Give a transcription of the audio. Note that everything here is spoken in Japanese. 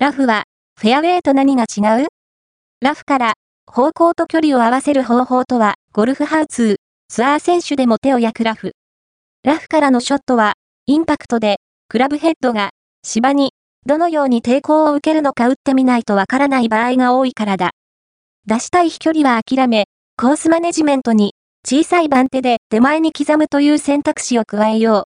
ラフは、フェアウェイと何が違う？ラフから、方向と距離を合わせる方法とは、ゴルフハウツー、ツアー選手でも手を焼くラフ。ラフからのショットは、インパクトで、クラブヘッドが、芝に、どのように抵抗を受けるのか打ってみないとわからない場合が多いからだ。出したい飛距離は諦め、コースマネジメントに、小さい番手で手前に刻むという選択肢を加えよう。